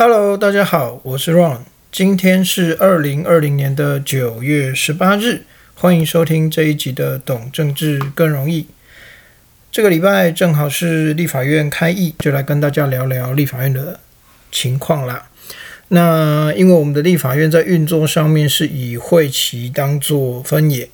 Hello，大家好，我是 Ron，今天是二零二零年的九月十八日，欢迎收听这一集的《懂政治更容易》。这个礼拜正好是立法院开议，就来跟大家聊聊立法院的情况啦。那因为我们的立法院在运作上面是以会期当做分野，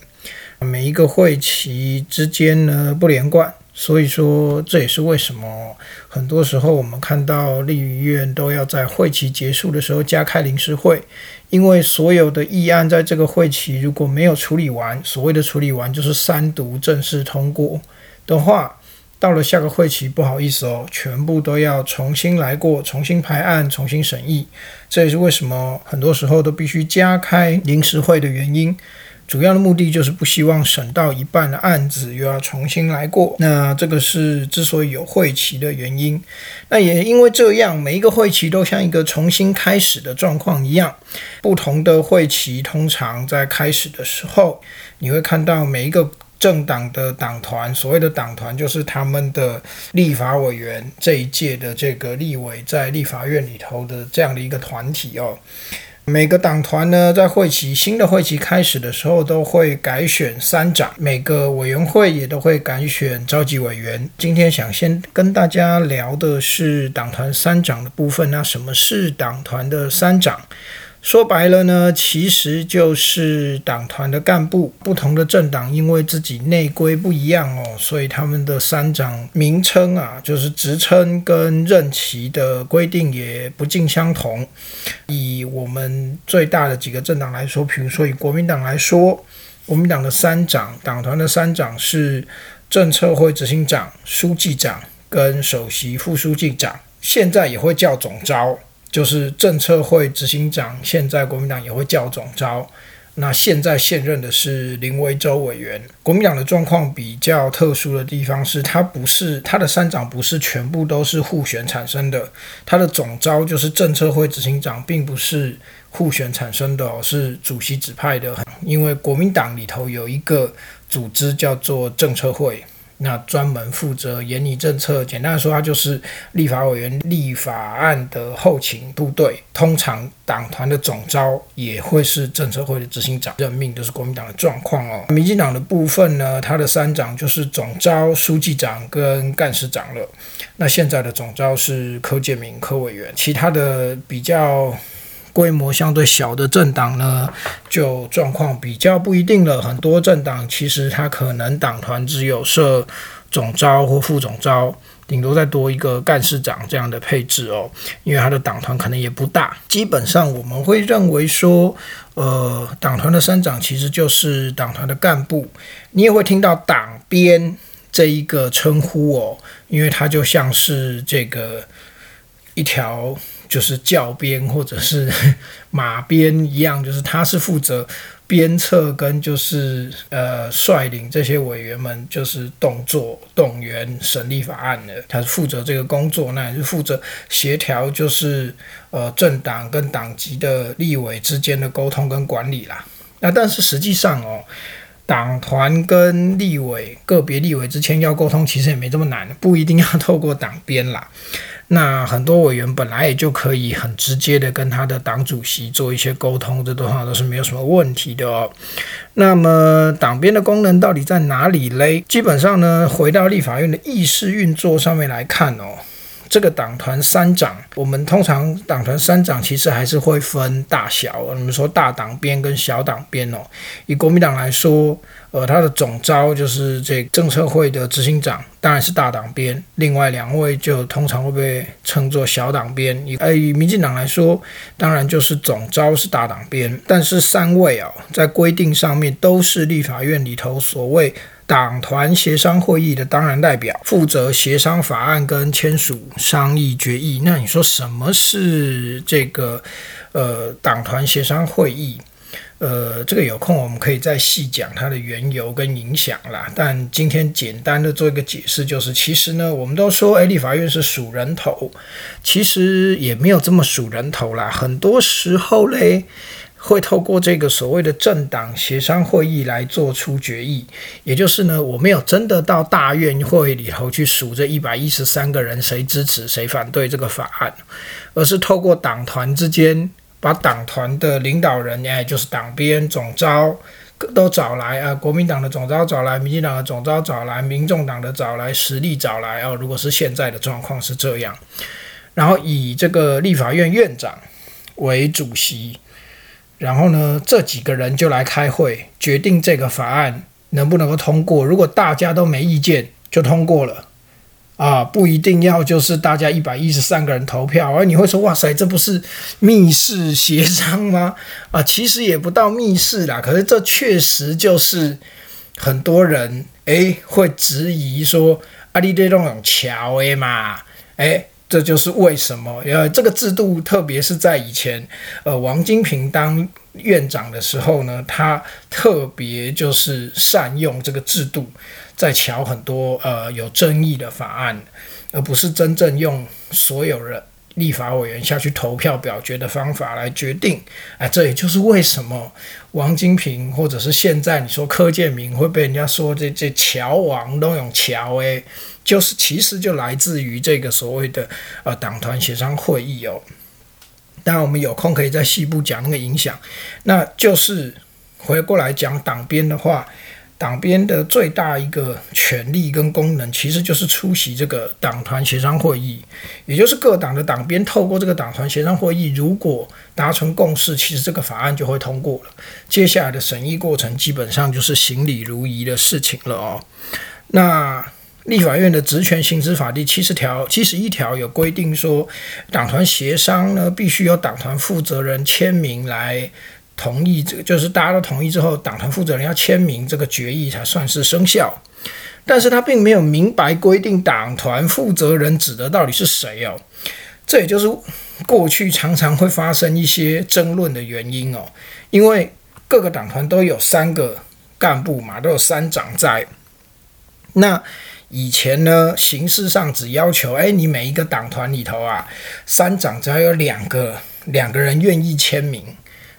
每一个会期之间呢不连贯。所以说，这也是为什么很多时候我们看到立院都要在会期结束的时候加开临时会，因为所有的议案在这个会期如果没有处理完，所谓的处理完就是三读正式通过的话，到了下个会期，不好意思哦，全部都要重新来过，重新排案，重新审议。这也是为什么很多时候都必须加开临时会的原因。主要的目的就是不希望审到一半的案子又要重新来过，那这个是之所以有会期的原因。那也因为这样，每一个会期都像一个重新开始的状况一样。不同的会期通常在开始的时候，你会看到每一个政党的党团，所谓的党团就是他们的立法委员这一届的这个立委在立法院里头的这样的一个团体哦。每个党团呢，在会期新的会期开始的时候，都会改选三长，每个委员会也都会改选召集委员。今天想先跟大家聊的是党团三长的部分。那什么是党团的三长？说白了呢，其实就是党团的干部。不同的政党因为自己内规不一样哦，所以他们的三长名称啊，就是职称跟任期的规定也不尽相同。以我们最大的几个政党来说，比如说以国民党来说，国民党的三长，党团的三长是政策会执行长、书记长跟首席副书记长，现在也会叫总召。就是政策会执行长，现在国民党也会叫总召。那现在现任的是林维洲委员。国民党的状况比较特殊的地方是，他不是他的三长不是全部都是互选产生的，他的总召就是政策会执行长，并不是互选产生的，是主席指派的。因为国民党里头有一个组织叫做政策会。那专门负责研拟政策，简单的说，它就是立法委员立法案的后勤部队。通常党团的总召也会是政策会的执行长任命，就是国民党的状况哦。民进党的部分呢，它的三长就是总召、书记长跟干事长了。那现在的总召是柯建明柯委员，其他的比较。规模相对小的政党呢，就状况比较不一定了。很多政党其实它可能党团只有设总招或副总招，顶多再多一个干事长这样的配置哦。因为他的党团可能也不大。基本上我们会认为说，呃，党团的三长其实就是党团的干部。你也会听到党编这一个称呼哦，因为它就像是这个一条。就是教鞭或者是 马鞭一样，就是他是负责鞭策跟就是呃率领这些委员们就是动作动员审立法案的，他是负责这个工作，那也是负责协调就是呃政党跟党籍的立委之间的沟通跟管理啦。那但是实际上哦，党团跟立委个别立委之间要沟通，其实也没这么难，不一定要透过党鞭啦。那很多委员本来也就可以很直接的跟他的党主席做一些沟通，这都话都是没有什么问题的哦。那么党鞭的功能到底在哪里嘞？基本上呢，回到立法院的议事运作上面来看哦。这个党团三长，我们通常党团三长其实还是会分大小。我们说大党编跟小党编哦。以国民党来说，呃，他的总召就是这政策会的执行长，当然是大党编。另外两位就通常会被称作小党编。以呃以民进党来说，当然就是总召是大党编，但是三位啊，在规定上面都是立法院里头所谓。党团协商会议的当然代表负责协商法案跟签署商议决议。那你说什么是这个呃党团协商会议？呃，这个有空我们可以再细讲它的缘由跟影响啦。但今天简单的做一个解释，就是其实呢，我们都说哎，立法院是数人头，其实也没有这么数人头啦。很多时候嘞。会透过这个所谓的政党协商会议来做出决议，也就是呢，我没有真的到大院会里头去数这一百一十三个人谁支持谁反对这个法案，而是透过党团之间把党团的领导人，哎，就是党编总召都找来啊，国民党的总召找来，民进党的总召找来，民众党的找来，实力找来哦。如果是现在的状况是这样，然后以这个立法院院长为主席。然后呢，这几个人就来开会，决定这个法案能不能够通过。如果大家都没意见，就通过了啊，不一定要就是大家一百一十三个人投票。而你会说，哇塞，这不是密室协商吗？啊，其实也不到密室啦。可是这确实就是很多人诶会质疑说，阿里这种桥诶嘛，诶。这就是为什么，呃，这个制度，特别是在以前，呃，王金平当院长的时候呢，他特别就是善用这个制度，在瞧很多呃有争议的法案，而不是真正用所有人。立法委员下去投票表决的方法来决定，哎，这也就是为什么王金平或者是现在你说柯建明会被人家说这这桥王都用桥诶，就是其实就来自于这个所谓的呃党团协商会议哦。当然我们有空可以在西部讲那个影响，那就是回过来讲党编的话。党编的最大一个权利跟功能，其实就是出席这个党团协商会议，也就是各党的党编透过这个党团协商会议，如果达成共识，其实这个法案就会通过了。接下来的审议过程基本上就是行礼如仪的事情了哦。那立法院的职权行使法第七十条、七十一条有规定说，党团协商呢，必须由党团负责人签名来。同意这个就是大家都同意之后，党团负责人要签名，这个决议才算是生效。但是他并没有明白规定党团负责人指的到底是谁哦。这也就是过去常常会发生一些争论的原因哦。因为各个党团都有三个干部嘛，都有三长在。那以前呢，形式上只要求，哎，你每一个党团里头啊，三长只要有两个两个人愿意签名。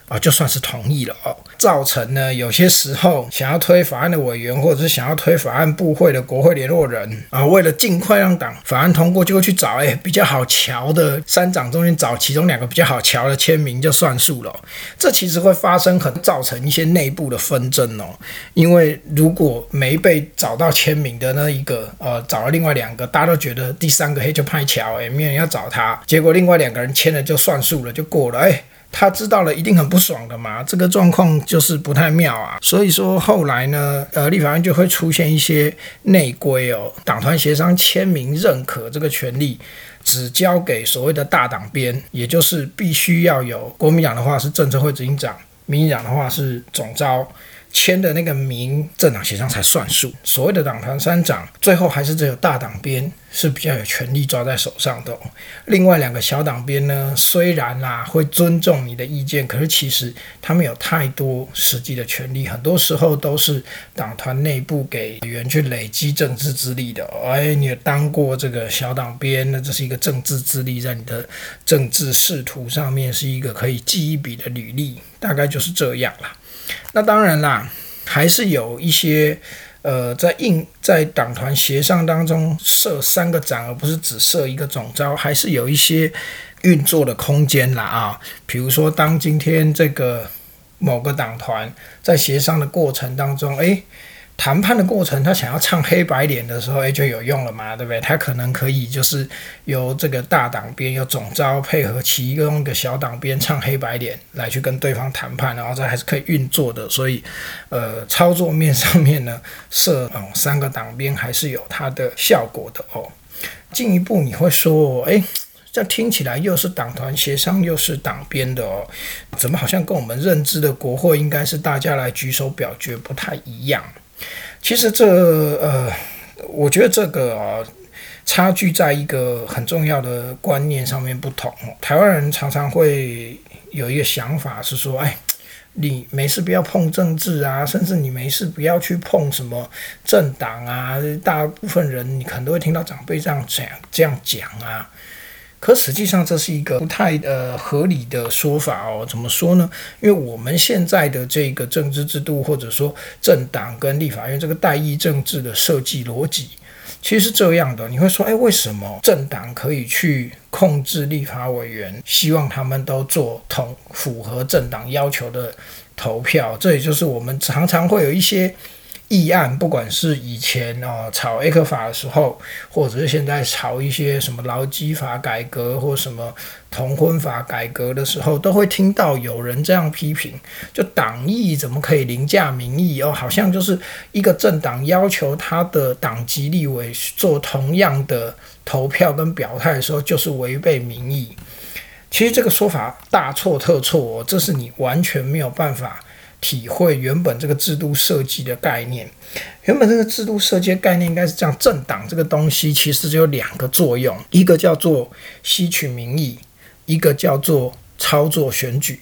啊，就算是同意了哦，造成呢有些时候想要推法案的委员，或者是想要推法案部会的国会联络人啊，为了尽快让党法案通过，就会去找哎比较好瞧的三长中间找其中两个比较好瞧的签名就算数了。这其实会发生很造成一些内部的纷争哦，因为如果没被找到签名的那一个，呃，找了另外两个，大家都觉得第三个黑就派巧哎，没有人要找他，结果另外两个人签了就算数了，就过了哎。他知道了一定很不爽的嘛，这个状况就是不太妙啊。所以说后来呢，呃，立法院就会出现一些内规哦，党团协商签名认可这个权利，只交给所谓的大党编，也就是必须要有国民党的话是政策会执行长，民进党的话是总召。签的那个名政党协商才算数，所谓的党团三长，最后还是只有大党编是比较有权力抓在手上的。另外两个小党编呢，虽然啦会尊重你的意见，可是其实他们有太多实际的权利，很多时候都是党团内部给委员去累积政治资历的。哎，你当过这个小党编，那这是一个政治资历，在你的政治仕途上面是一个可以记一笔的履历，大概就是这样啦。那当然啦，还是有一些呃，在应在党团协商当中设三个长，而不是只设一个总招，还是有一些运作的空间啦啊。比如说，当今天这个某个党团在协商的过程当中，诶。谈判的过程，他想要唱黑白脸的时候，哎，就有用了嘛，对不对？他可能可以就是由这个大党边有总招配合其中一个小党边唱黑白脸来去跟对方谈判，然后这还是可以运作的。所以，呃，操作面上面呢，设哦三个党边还是有它的效果的哦。进一步你会说，哎，这听起来又是党团协商，又是党编的哦，怎么好像跟我们认知的国会应该是大家来举手表决不太一样？其实这呃，我觉得这个啊，差距在一个很重要的观念上面不同。台湾人常常会有一个想法是说，哎，你没事不要碰政治啊，甚至你没事不要去碰什么政党啊。大部分人你可能都会听到长辈这样讲，这样讲啊。可实际上这是一个不太呃合理的说法哦。怎么说呢？因为我们现在的这个政治制度，或者说政党跟立法院这个代议政治的设计逻辑。其实是这样的，你会说，哎，为什么政党可以去控制立法委员，希望他们都做同符合政党要求的投票？这也就是我们常常会有一些。议案，不管是以前哦炒 A 克法的时候，或者是现在炒一些什么劳基法改革或什么同婚法改革的时候，都会听到有人这样批评：，就党意怎么可以凌驾民意？哦，好像就是一个政党要求他的党籍立委做同样的投票跟表态的时候，就是违背民意。其实这个说法大错特错，这是你完全没有办法。体会原本这个制度设计的概念，原本这个制度设计的概念应该是这样：政党这个东西其实只有两个作用，一个叫做吸取民意，一个叫做操作选举。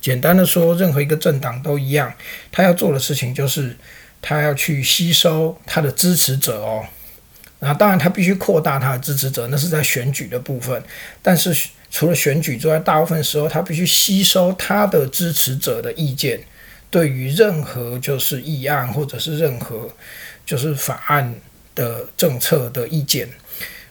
简单的说，任何一个政党都一样，他要做的事情就是他要去吸收他的支持者哦。那当然他必须扩大他的支持者，那是在选举的部分。但是除了选举之外，大部分时候他必须吸收他的支持者的意见。对于任何就是议案或者是任何就是法案的政策的意见，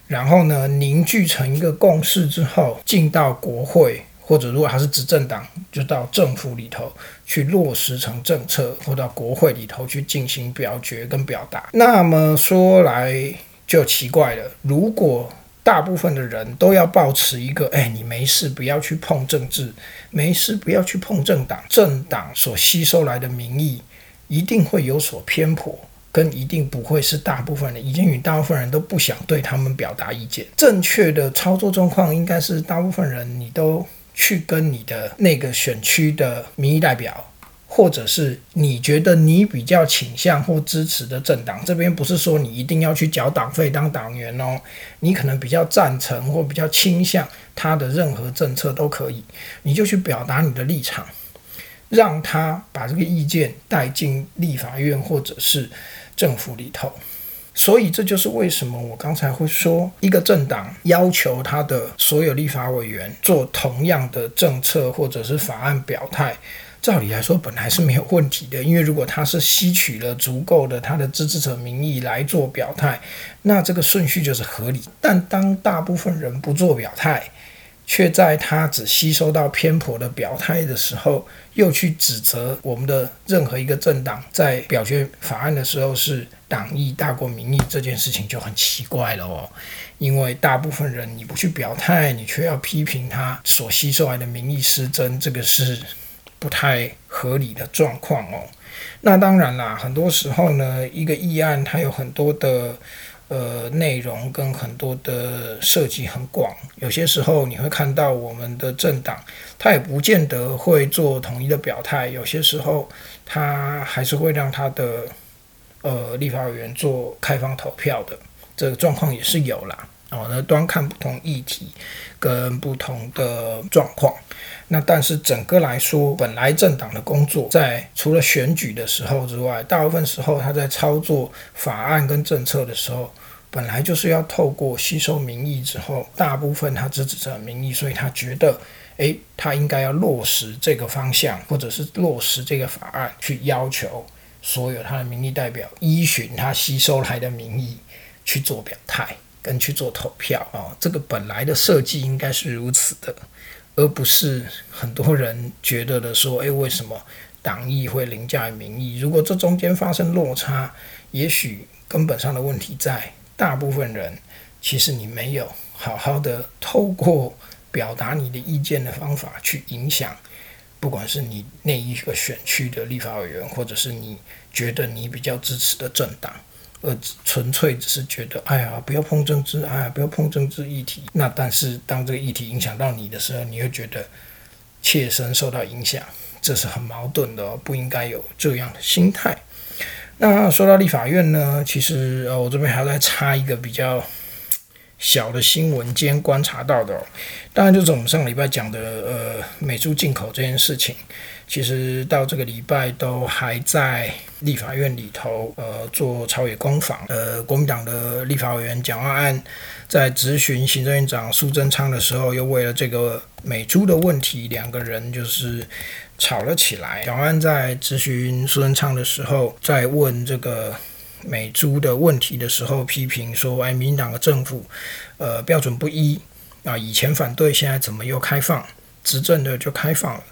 然后呢凝聚成一个共识之后，进到国会或者如果他是执政党，就到政府里头去落实成政策，或到国会里头去进行表决跟表达。那么说来就奇怪了，如果大部分的人都要保持一个，哎，你没事不要去碰政治，没事不要去碰政党，政党所吸收来的民意一定会有所偏颇，跟一定不会是大部分人，已经与大部分人都不想对他们表达意见。正确的操作状况应该是大部分人你都去跟你的那个选区的民意代表。或者是你觉得你比较倾向或支持的政党，这边不是说你一定要去缴党费当党员哦，你可能比较赞成或比较倾向他的任何政策都可以，你就去表达你的立场，让他把这个意见带进立法院或者是政府里头。所以这就是为什么我刚才会说，一个政党要求他的所有立法委员做同样的政策或者是法案表态。照理来说，本来是没有问题的，因为如果他是吸取了足够的他的支持者民意来做表态，那这个顺序就是合理。但当大部分人不做表态，却在他只吸收到偏颇的表态的时候，又去指责我们的任何一个政党在表决法案的时候是党意大过民意，这件事情就很奇怪了哦。因为大部分人你不去表态，你却要批评他所吸收来的民意失真，这个是。不太合理的状况哦，那当然啦，很多时候呢，一个议案它有很多的呃内容跟很多的设计很广，有些时候你会看到我们的政党，他也不见得会做统一的表态，有些时候他还是会让他的呃立法委员做开放投票的，这个状况也是有啦。哦，那端看不同议题跟不同的状况。那但是整个来说，本来政党的工作在除了选举的时候之外，大部分时候他在操作法案跟政策的时候，本来就是要透过吸收民意之后，大部分他支持者民意，所以他觉得，诶，他应该要落实这个方向，或者是落实这个法案，去要求所有他的民意代表依循他吸收来的民意去做表态跟去做投票啊，这个本来的设计应该是如此的。而不是很多人觉得的说，诶，为什么党意会凌驾于民意？如果这中间发生落差，也许根本上的问题在大部分人，其实你没有好好的透过表达你的意见的方法去影响，不管是你那一个选区的立法委员，或者是你觉得你比较支持的政党。而纯粹只是觉得，哎呀，不要碰政治，哎呀，不要碰政治议题。那但是当这个议题影响到你的时候，你会觉得切身受到影响，这是很矛盾的，哦不应该有这样的心态。那说到立法院呢，其实呃，我这边还要再插一个比较小的新闻，今天观察到的，哦当然就是我们上礼拜讲的呃美猪进口这件事情。其实到这个礼拜都还在立法院里头，呃，做朝野攻防。呃，国民党的立法委员蒋万安在质询行政院长苏贞昌的时候，又为了这个美猪的问题，两个人就是吵了起来。蒋万安在质询苏贞昌的时候，在问这个美猪的问题的时候，批评说：“哎，民进党的政府，呃，标准不一啊，以前反对，现在怎么又开放？执政的就开放了。”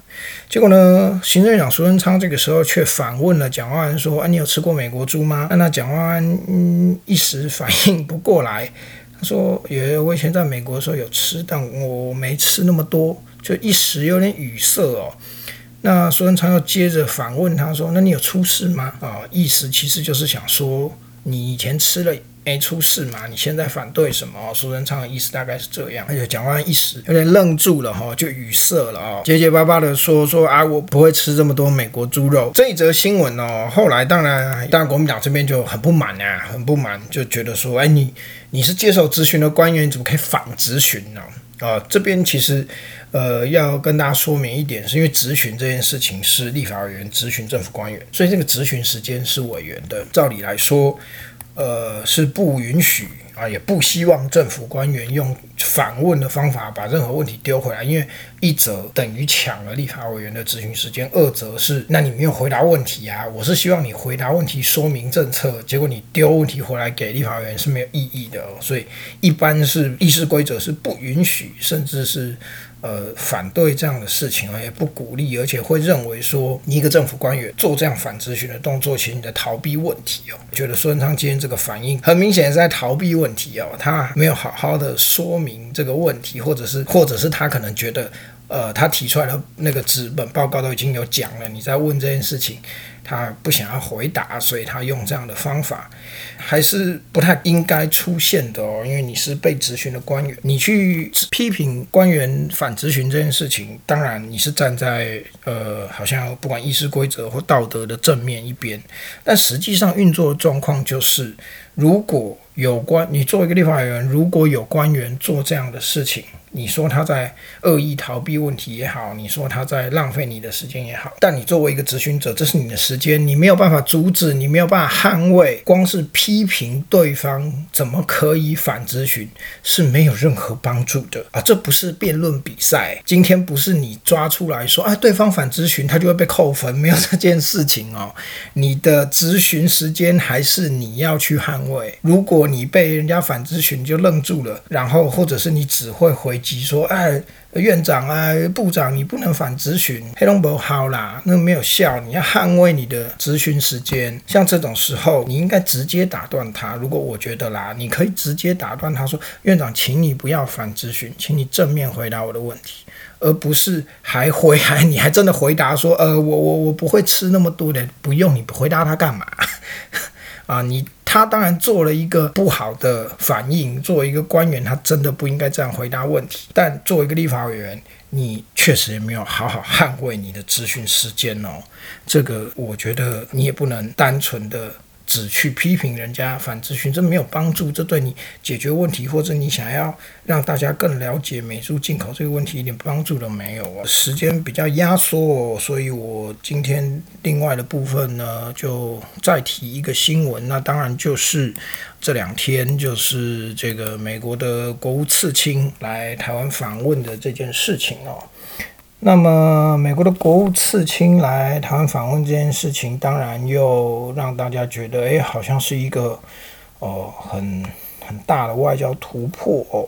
结果呢？行政长苏贞昌这个时候却反问了蒋万安说：“啊，你有吃过美国猪吗？”那蒋万安嗯一时反应不过来，他说：“有，我以前在美国的时候有吃，但我没吃那么多，就一时有点语塞哦。”那苏贞昌又接着反问他说：“那你有出事吗？”啊，意思其实就是想说你以前吃了。没出事嘛？你现在反对什么？苏贞昌的意思大概是这样。而且蒋万一时有点愣住了哈，就语塞了啊，结结巴巴的说说啊，我不会吃这么多美国猪肉。这一则新闻哦，后来当然当然国民党这边就很不满啊，很不满，就觉得说，哎，你你是接受咨询的官员，你怎么可以反咨询呢？啊，这边其实呃要跟大家说明一点，是因为咨询这件事情是立法委员咨询政府官员，所以这个咨询时间是委员的。照理来说。呃，是不允许啊，也不希望政府官员用反问的方法把任何问题丢回来，因为一则等于抢了立法委员的咨询时间，二则是那你没有回答问题啊，我是希望你回答问题，说明政策，结果你丢问题回来给立法委员是没有意义的，所以一般是议事规则是不允许，甚至是。呃，反对这样的事情而，也不鼓励，而且会认为说，你一个政府官员做这样反咨询的动作，其实你在逃避问题哦。觉得孙文昌今天这个反应，很明显是在逃避问题哦，他没有好好的说明这个问题，或者是，或者是他可能觉得，呃，他提出来的那个纸本报告都已经有讲了，你在问这件事情。他不想要回答，所以他用这样的方法，还是不太应该出现的哦。因为你是被质询的官员，你去批评官员反质询这件事情，当然你是站在呃，好像不管议事规则或道德的正面一边，但实际上运作的状况就是，如果有关你作为一个立法委员，如果有官员做这样的事情。你说他在恶意逃避问题也好，你说他在浪费你的时间也好，但你作为一个咨询者，这是你的时间，你没有办法阻止，你没有办法捍卫，光是批评对方怎么可以反咨询是没有任何帮助的啊！这不是辩论比赛，今天不是你抓出来说啊，对方反咨询他就会被扣分，没有这件事情哦。你的咨询时间还是你要去捍卫。如果你被人家反咨询就愣住了，然后或者是你只会回。说哎，院长啊，部长，你不能反咨询，黑龙不好啦，那没有效。你要捍卫你的咨询时间。像这种时候，你应该直接打断他。如果我觉得啦，你可以直接打断他说，院长，请你不要反咨询，请你正面回答我的问题，而不是还回还你还真的回答说，呃，我我我不会吃那么多的，不用你回答他干嘛？啊，你他当然做了一个不好的反应。作为一个官员，他真的不应该这样回答问题。但作为一个立法委员，你确实也没有好好捍卫你的咨询时间哦。这个我觉得你也不能单纯的。只去批评人家反咨询，这没有帮助，这对你解决问题或者你想要让大家更了解美猪进口这个问题一点帮助都没有啊！时间比较压缩哦，所以我今天另外的部分呢，就再提一个新闻，那当然就是这两天就是这个美国的国务次卿来台湾访问的这件事情哦。那么，美国的国务次卿来台湾访问这件事情，当然又让大家觉得，哎，好像是一个哦很很大的外交突破哦。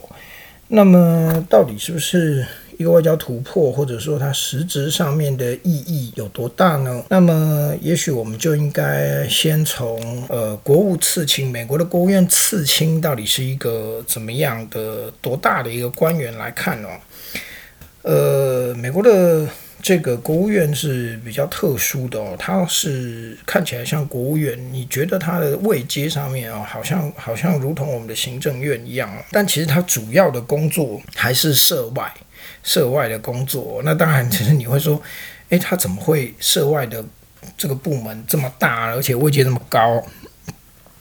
那么，到底是不是一个外交突破，或者说它实质上面的意义有多大呢？那么，也许我们就应该先从呃国务次卿，美国的国务院次卿到底是一个怎么样的、多大的一个官员来看哦。呃，美国的这个国务院是比较特殊的哦，它是看起来像国务院，你觉得它的位阶上面啊，好像好像如同我们的行政院一样，但其实它主要的工作还是涉外，涉外的工作。那当然，其实你会说，诶，它怎么会涉外的这个部门这么大，而且位阶这么高？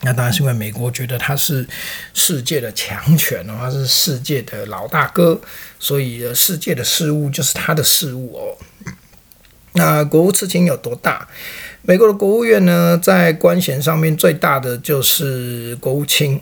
那当然是因为美国觉得他是世界的强权哦，他是世界的老大哥，所以世界的事物就是他的事物哦。那国务次卿有多大？美国的国务院呢，在官衔上面最大的就是国务卿。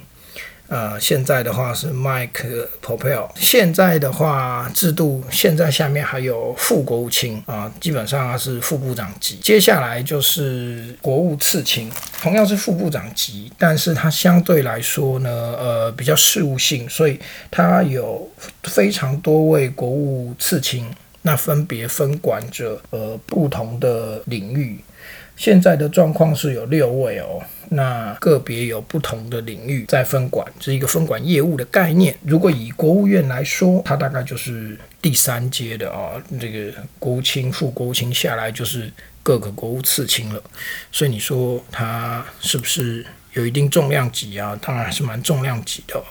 呃，现在的话是 Mike Pompeo。现在的话制度，现在下面还有副国务卿啊，基本上是副部长级。接下来就是国务次卿，同样是副部长级，但是它相对来说呢，呃，比较事务性，所以它有非常多位国务次卿，那分别分管着呃不同的领域。现在的状况是有六位哦，那个别有不同的领域在分管，是一个分管业务的概念。如果以国务院来说，它大概就是第三阶的啊，这个国务卿、副国务卿下来就是各个国务次卿了。所以你说它是不是有一定重量级啊？当然还是蛮重量级的。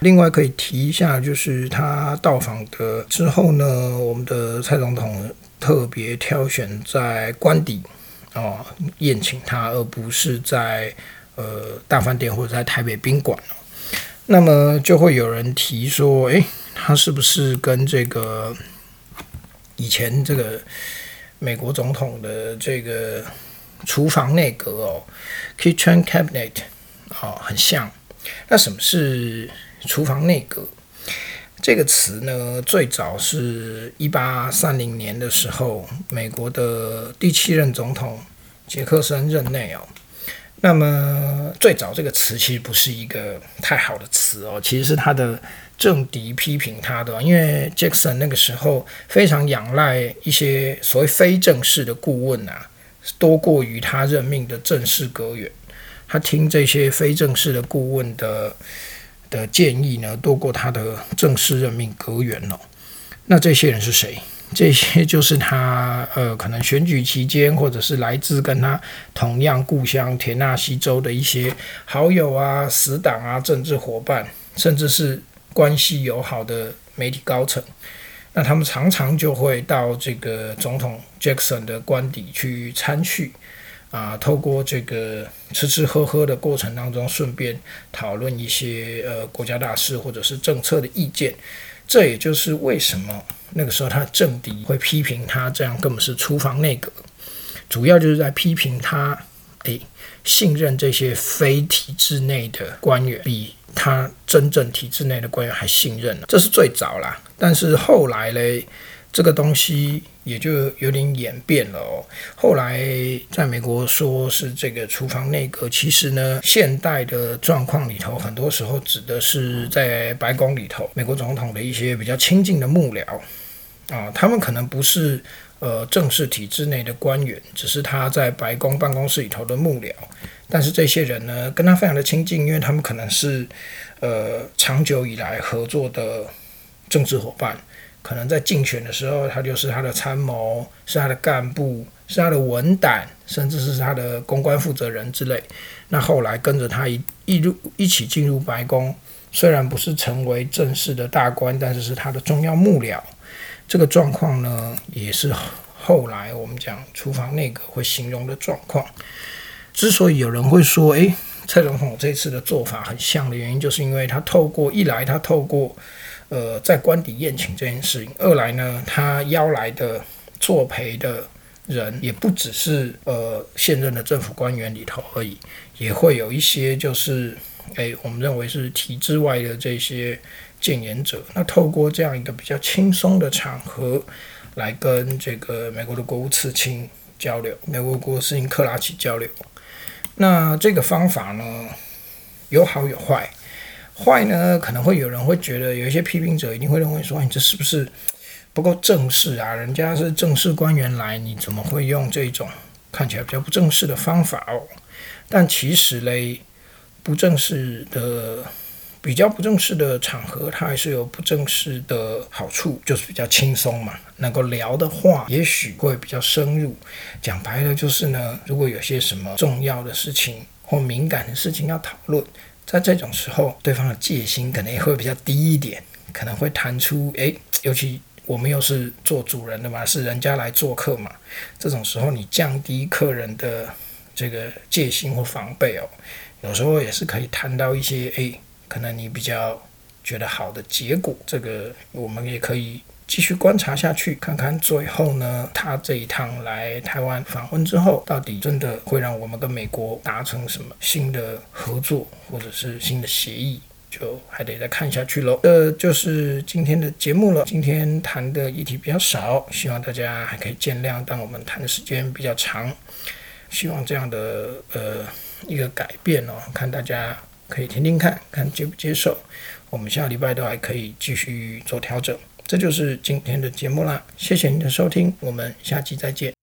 另外可以提一下，就是他到访的之后呢，我们的蔡总统特别挑选在官邸。哦，宴请他，而不是在呃大饭店或者在台北宾馆哦那么就会有人提说，诶，他是不是跟这个以前这个美国总统的这个厨房内阁哦，kitchen cabinet 哦，很像？那什么是厨房内阁？这个词呢，最早是一八三零年的时候，美国的第七任总统杰克森任内哦。那么最早这个词其实不是一个太好的词哦，其实是他的政敌批评他的，因为杰克森那个时候非常仰赖一些所谓非正式的顾问啊，多过于他任命的正式阁员，他听这些非正式的顾问的。的建议呢，多过他的正式任命阁员了。那这些人是谁？这些就是他呃，可能选举期间，或者是来自跟他同样故乡田纳西州的一些好友啊、死党啊、政治伙伴，甚至是关系友好的媒体高层。那他们常常就会到这个总统 Jackson 的官邸去参叙。啊，透过这个吃吃喝喝的过程当中，顺便讨论一些呃国家大事或者是政策的意见，这也就是为什么那个时候他政敌会批评他这样根本是厨房内阁，主要就是在批评他，诶，信任这些非体制内的官员，比他真正体制内的官员还信任了，这是最早啦。但是后来嘞。这个东西也就有点演变了哦。后来在美国说是这个厨房内阁，其实呢，现代的状况里头，很多时候指的是在白宫里头，美国总统的一些比较亲近的幕僚啊，他们可能不是呃正式体制内的官员，只是他在白宫办公室里头的幕僚。但是这些人呢，跟他非常的亲近，因为他们可能是呃长久以来合作的政治伙伴。可能在竞选的时候，他就是他的参谋，是他的干部，是他的文胆，甚至是他的公关负责人之类。那后来跟着他一一入一起进入白宫，虽然不是成为正式的大官，但是是他的重要幕僚。这个状况呢，也是后来我们讲厨房内阁会形容的状况。之所以有人会说，诶，蔡总统这次的做法很像的原因，就是因为他透过一来，他透过。呃，在官邸宴请这件事情，二来呢，他邀来的作陪的人也不只是呃现任的政府官员里头而已，也会有一些就是，诶，我们认为是体制外的这些谏言者。那透过这样一个比较轻松的场合，来跟这个美国的国务次卿交流，美国国务次卿克拉奇交流。那这个方法呢，有好有坏。坏呢，可能会有人会觉得，有一些批评者一定会认为说，你这是不是不够正式啊？人家是正式官员来，你怎么会用这种看起来比较不正式的方法哦？但其实嘞，不正式的、比较不正式的场合，它还是有不正式的好处，就是比较轻松嘛。能够聊的话，也许会比较深入。讲白了就是呢，如果有些什么重要的事情或敏感的事情要讨论。在这种时候，对方的戒心可能也会比较低一点，可能会谈出，诶，尤其我们又是做主人的嘛，是人家来做客嘛，这种时候你降低客人的这个戒心或防备哦，有时候也是可以谈到一些，诶，可能你比较觉得好的结果，这个我们也可以继续观察下去，看看最后呢，他这一趟来台湾访问之后，到底真的会让我们跟美国达成什么新的合作，或者是新的协议，就还得再看下去喽。这就是今天的节目了。今天谈的议题比较少，希望大家还可以见谅，但我们谈的时间比较长。希望这样的呃一个改变哦，看大家可以听听看看接不接受。我们下礼拜都还可以继续做调整。这就是今天的节目啦，谢谢您的收听，我们下期再见。